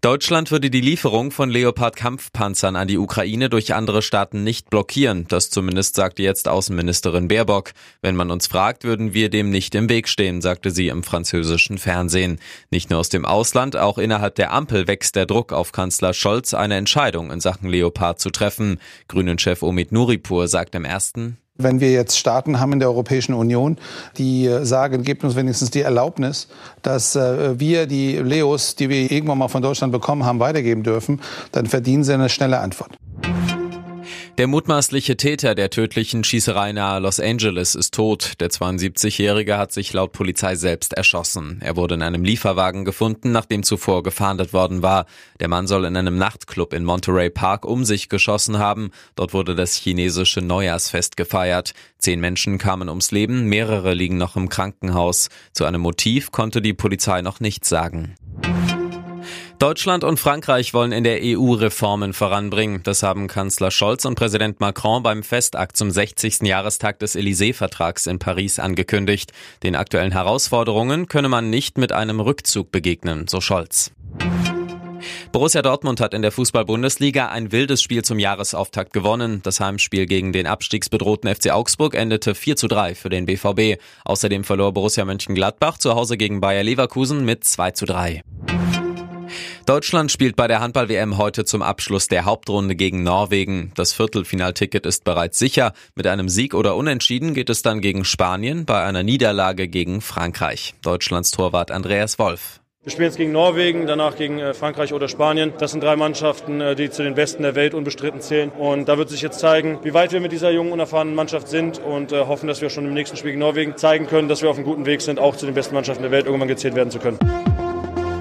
Deutschland würde die Lieferung von Leopard-Kampfpanzern an die Ukraine durch andere Staaten nicht blockieren. Das zumindest sagte jetzt Außenministerin Baerbock. Wenn man uns fragt, würden wir dem nicht im Weg stehen, sagte sie im französischen Fernsehen. Nicht nur aus dem Ausland, auch innerhalb der Ampel wächst der Druck auf Kanzler Scholz, eine Entscheidung in Sachen Leopard zu treffen. Grünen-Chef Omid Nuripur sagt im ersten, wenn wir jetzt Staaten haben in der Europäischen Union, die sagen, gebt uns wenigstens die Erlaubnis, dass äh, wir die Leos, die wir irgendwann mal von Deutschland bekommen haben, weitergeben dürfen, dann verdienen sie eine schnelle Antwort. Der mutmaßliche Täter der tödlichen Schießerei nahe Los Angeles ist tot. Der 72-Jährige hat sich laut Polizei selbst erschossen. Er wurde in einem Lieferwagen gefunden, nachdem zuvor gefahndet worden war. Der Mann soll in einem Nachtclub in Monterey Park um sich geschossen haben. Dort wurde das chinesische Neujahrsfest gefeiert. Zehn Menschen kamen ums Leben, mehrere liegen noch im Krankenhaus. Zu einem Motiv konnte die Polizei noch nichts sagen. Deutschland und Frankreich wollen in der EU Reformen voranbringen. Das haben Kanzler Scholz und Präsident Macron beim Festakt zum 60. Jahrestag des Élysée-Vertrags in Paris angekündigt. Den aktuellen Herausforderungen könne man nicht mit einem Rückzug begegnen, so Scholz. Borussia Dortmund hat in der Fußball-Bundesliga ein wildes Spiel zum Jahresauftakt gewonnen. Das Heimspiel gegen den abstiegsbedrohten FC Augsburg endete 4 zu 3 für den BVB. Außerdem verlor Borussia Mönchengladbach zu Hause gegen Bayer Leverkusen mit 2 zu 3. Deutschland spielt bei der Handball-WM heute zum Abschluss der Hauptrunde gegen Norwegen. Das Viertelfinalticket ist bereits sicher. Mit einem Sieg oder Unentschieden geht es dann gegen Spanien, bei einer Niederlage gegen Frankreich. Deutschlands Torwart Andreas Wolf. Wir spielen jetzt gegen Norwegen, danach gegen äh, Frankreich oder Spanien. Das sind drei Mannschaften, äh, die zu den besten der Welt unbestritten zählen. Und da wird sich jetzt zeigen, wie weit wir mit dieser jungen, unerfahrenen Mannschaft sind und äh, hoffen, dass wir schon im nächsten Spiel gegen Norwegen zeigen können, dass wir auf einem guten Weg sind, auch zu den besten Mannschaften der Welt irgendwann gezählt werden zu können.